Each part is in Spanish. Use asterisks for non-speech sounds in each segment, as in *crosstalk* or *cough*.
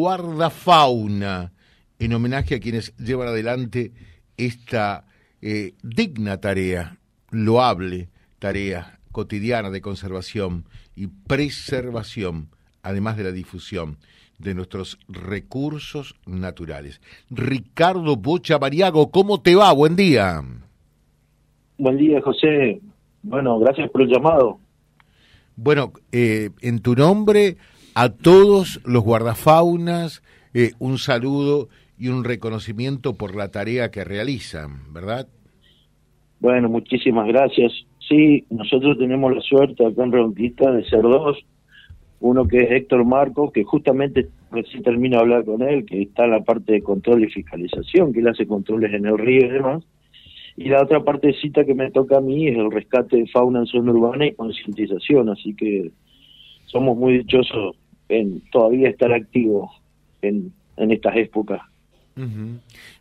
guardafauna, en homenaje a quienes llevan adelante esta eh, digna tarea, loable tarea cotidiana de conservación y preservación, además de la difusión de nuestros recursos naturales. Ricardo Bocha Mariago, ¿cómo te va? Buen día. Buen día, José. Bueno, gracias por el llamado. Bueno, eh, en tu nombre a todos los guardafaunas, eh, un saludo y un reconocimiento por la tarea que realizan, ¿verdad? Bueno, muchísimas gracias. Sí, nosotros tenemos la suerte acá en Reconquista de ser dos. Uno que es Héctor Marco, que justamente recién termino de hablar con él, que está en la parte de control y fiscalización, que él hace controles en el río y demás. Y la otra partecita que me toca a mí es el rescate de fauna en zona urbana y concientización, así que somos muy dichosos en todavía estar activo en, en estas épocas.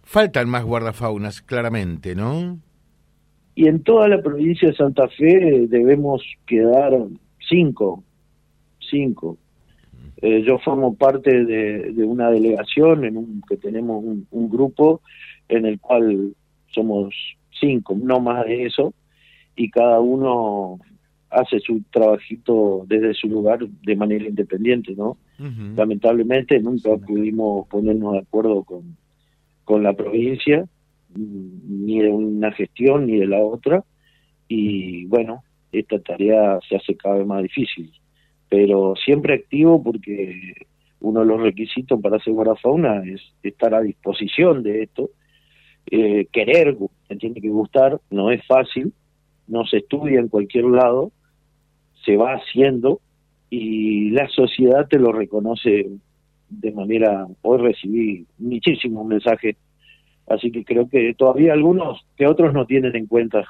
Faltan más guardafaunas, claramente, ¿no? Y en toda la provincia de Santa Fe debemos quedar cinco, cinco. Eh, yo formo parte de, de, una delegación en un, que tenemos un, un, grupo en el cual somos cinco, no más de eso, y cada uno hace su trabajito desde su lugar de manera independiente, ¿no? Lamentablemente nunca pudimos ponernos de acuerdo con, con la provincia, ni de una gestión ni de la otra, y bueno, esta tarea se hace cada vez más difícil, pero siempre activo porque uno de los requisitos para hacer guardafauna es estar a disposición de esto, eh, querer, tiene que gustar, no es fácil, no se estudia en cualquier lado, se va haciendo y la sociedad te lo reconoce de manera, hoy recibí muchísimos mensajes, así que creo que todavía algunos que otros no tienen en cuenta.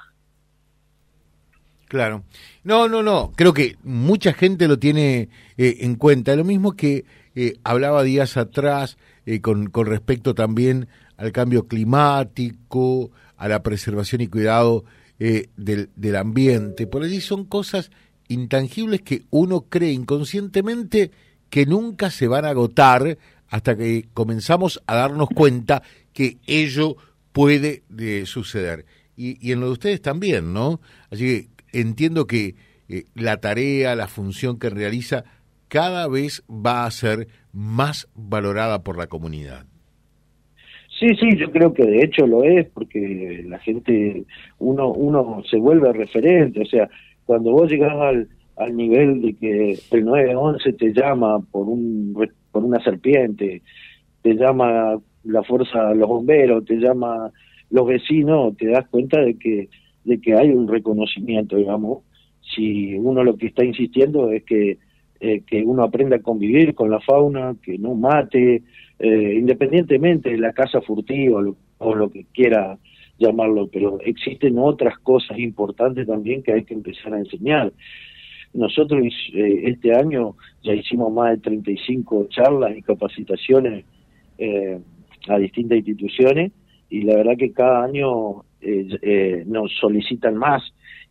Claro. No, no, no. Creo que mucha gente lo tiene eh, en cuenta. Lo mismo que eh, hablaba días atrás eh, con, con respecto también al cambio climático, a la preservación y cuidado del, del ambiente. Por allí son cosas intangibles que uno cree inconscientemente que nunca se van a agotar hasta que comenzamos a darnos cuenta que ello puede de suceder. Y, y, en lo de ustedes también, ¿no? Así que entiendo que eh, la tarea, la función que realiza, cada vez va a ser más valorada por la comunidad. Sí, sí, yo creo que de hecho lo es, porque la gente, uno, uno se vuelve referente, o sea, cuando vos llegás al, al nivel de que el 911 te llama por un por una serpiente, te llama la fuerza, los bomberos, te llama los vecinos, te das cuenta de que de que hay un reconocimiento, digamos. Si uno lo que está insistiendo es que eh, que uno aprenda a convivir con la fauna, que no mate, eh, independientemente de la casa furtiva o lo, o lo que quiera llamarlo, pero existen otras cosas importantes también que hay que empezar a enseñar. Nosotros eh, este año ya hicimos más de 35 charlas y capacitaciones eh, a distintas instituciones y la verdad que cada año eh, eh, nos solicitan más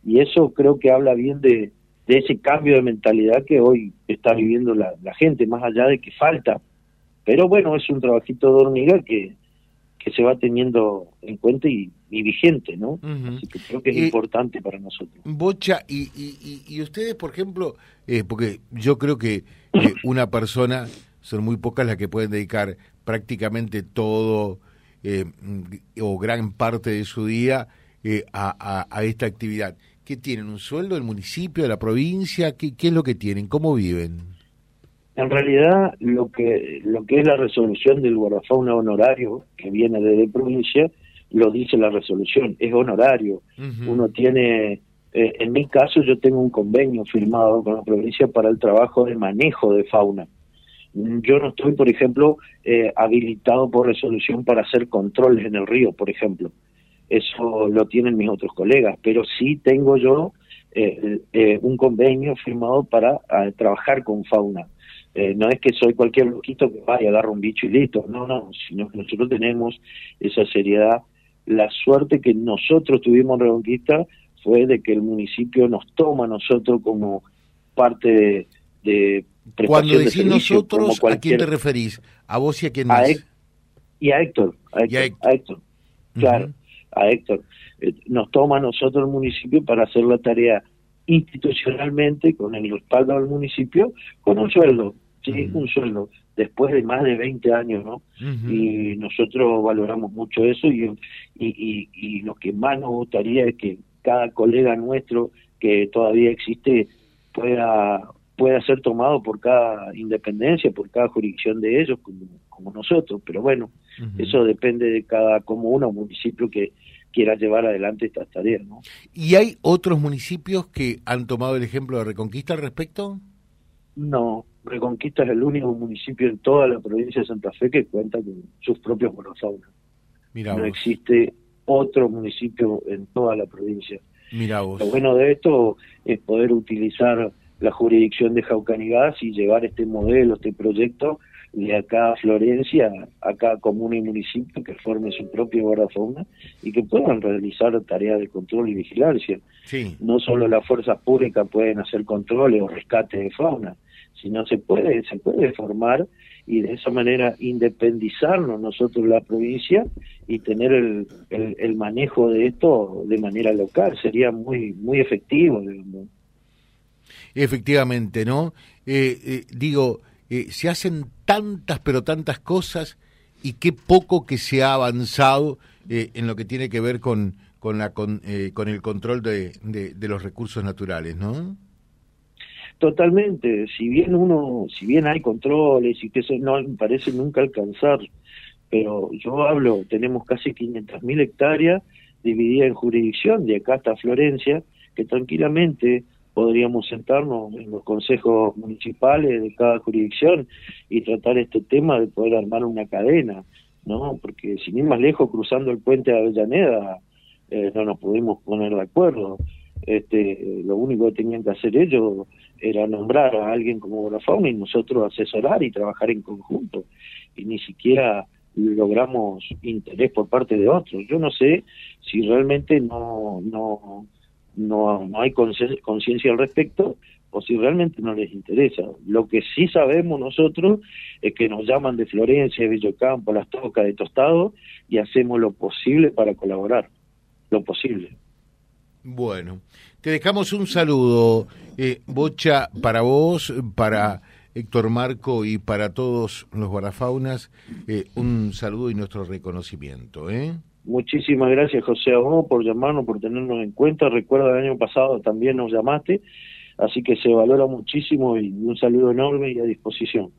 y eso creo que habla bien de, de ese cambio de mentalidad que hoy está viviendo la, la gente, más allá de que falta. Pero bueno, es un trabajito de hormiga que, que se va teniendo en cuenta y, y vigente, ¿no? Así que creo que es importante para nosotros. Bocha, y, y, y ustedes, por ejemplo, eh, porque yo creo que eh, *coughs* una persona, son muy pocas las que pueden dedicar prácticamente todo eh, o gran parte de su día a, a, a, esta actividad. ¿Qué tienen? ¿Un sueldo del municipio, de la provincia? ¿Qué, qué es lo que tienen? ¿Cómo viven? En realidad, lo que lo que es la resolución del guardafauna honorario que viene de la provincia, lo dice la resolución, es honorario. Uh -huh. Uno tiene, eh, en mi caso, yo tengo un convenio firmado con la provincia para el trabajo de manejo de fauna. Yo no estoy, por ejemplo, eh, habilitado por resolución para hacer controles en el río, por ejemplo. Eso lo tienen mis otros colegas, pero sí tengo yo eh, eh un convenio firmado para trabajar con fauna eh, no es que soy cualquier loquito que vaya, agarra un bicho y listo, no, no, sino que nosotros tenemos esa seriedad. La suerte que nosotros tuvimos en Reconquista fue de que el municipio nos toma a nosotros como parte de, de, Cuando decís nosotros, ¿a quién te referís? ¿A vos y a quién más? y a Héctor, a Héctor, claro, a Héctor. Eh, nos toma a nosotros el municipio para hacer la tarea institucionalmente, con el respaldo del municipio, con un sueldo, sí, un sueldo, después de más de 20 años, ¿no? Y nosotros valoramos mucho eso y, y, y, lo que más nos gustaría es que cada colega nuestro que todavía existe pueda pueda ser tomado por cada independencia, por cada jurisdicción de ellos, como, como nosotros. Pero bueno, eso depende de cada comuna o municipio que quiera llevar adelante estas tareas. ¿no? ¿Y hay otros municipios que han tomado el ejemplo de Reconquista al respecto? No, Reconquista es el único municipio en toda la provincia de Santa Fe que cuenta con sus propios monosaurios. no existe otro municipio en toda la provincia. Mira vos. Lo bueno de esto es poder utilizar la jurisdicción de Jaucanigas y llevar este modelo, este proyecto de acá a Florencia, a cada comuna y municipio que forme su propia guardafauna y que puedan realizar tareas de control y vigilancia. No solo las fuerzas públicas pueden hacer controles o rescate de fauna, sino se puede, se puede formar y de esa manera independizarnos nosotros la provincia y tener el, el, manejo de esto de manera local. Sería muy, muy efectivo, digamos. Efectivamente, ¿no? Eh, eh, digo, eh, se hacen tantas, pero tantas cosas y qué poco que se ha avanzado en lo que tiene que ver con, con, la, con, con el control de, de, los recursos naturales, ¿no? Totalmente. Si bien uno, si bien hay controles y que eso no parece nunca alcanzar, pero yo hablo, tenemos casi 500.000 hectáreas divididas en jurisdicción, de acá hasta Florencia, que tranquilamente podríamos sentarnos en los consejos municipales de cada jurisdicción y tratar este tema de poder armar una cadena, ¿no? Porque sin ir más lejos, cruzando el puente de Avellaneda, eh, no nos pudimos poner de acuerdo. Este, lo único que tenían que hacer ellos era nombrar a alguien como la fauna y nosotros asesorar y trabajar en conjunto. Y ni siquiera logramos interés por parte de otros. Yo no sé si realmente no, no no, no hay conciencia al respecto o si realmente no les interesa. Lo que sí sabemos nosotros es que nos llaman de Florencia, de Villocampo, Las Tocas, de Tostado y hacemos lo posible para colaborar, lo posible. Bueno, te dejamos un saludo, eh, Bocha, para vos, para Héctor Marco y para todos los guardafaunas, eh, un saludo y nuestro reconocimiento. ¿eh? Muchísimas gracias, José, a vos por llamarnos, por tenernos en cuenta. Recuerda, el año pasado también nos llamaste, así que se valora muchísimo y un saludo enorme y a disposición.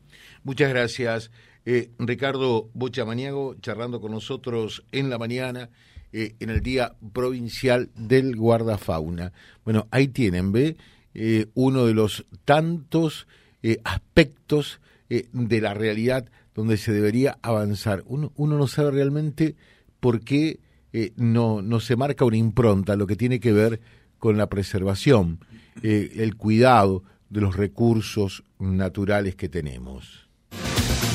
Muchas gracias. Eh, Ricardo Bochamaniago, charlando con nosotros en la mañana, eh, en el Día Provincial del Guardafauna. Bueno, ahí tienen, ¿ve? Eh, uno de los tantos aspectos de la realidad donde se debería avanzar. Uno, uno no sabe realmente por qué eh, no, no se marca una impronta lo que tiene que ver con la preservación, eh, el cuidado de los recursos naturales que tenemos.